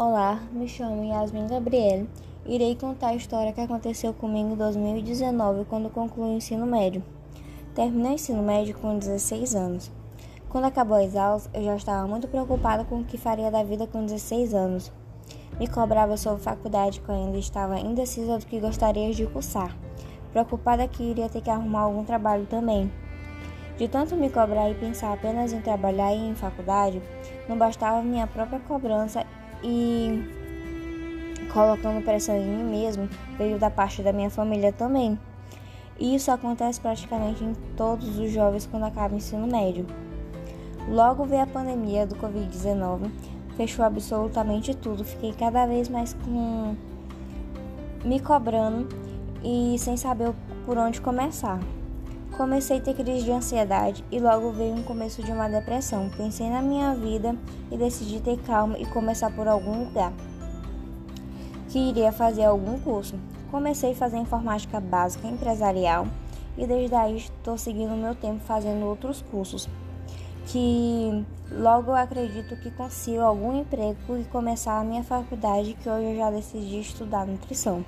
Olá, me chamo Yasmin Gabriele. Irei contar a história que aconteceu comigo em 2019, quando concluí o ensino médio. Terminei o ensino médio com 16 anos. Quando acabou as aulas, eu já estava muito preocupada com o que faria da vida com 16 anos. Me cobrava sobre faculdade, eu ainda estava indecisa do que gostaria de cursar. Preocupada que iria ter que arrumar algum trabalho também. De tanto me cobrar e pensar apenas em trabalhar e em faculdade, não bastava minha própria cobrança e colocando pressão em mim mesmo veio da parte da minha família também. E isso acontece praticamente em todos os jovens quando acabam o ensino médio. Logo veio a pandemia do Covid-19, fechou absolutamente tudo, fiquei cada vez mais com me cobrando e sem saber por onde começar. Comecei a ter crise de ansiedade e logo veio um começo de uma depressão. Pensei na minha vida e decidi ter calma e começar por algum lugar. Que iria fazer algum curso. Comecei a fazer informática básica empresarial e desde aí estou seguindo meu tempo fazendo outros cursos. Que logo eu acredito que consigo algum emprego e começar a minha faculdade, que hoje eu já decidi estudar nutrição.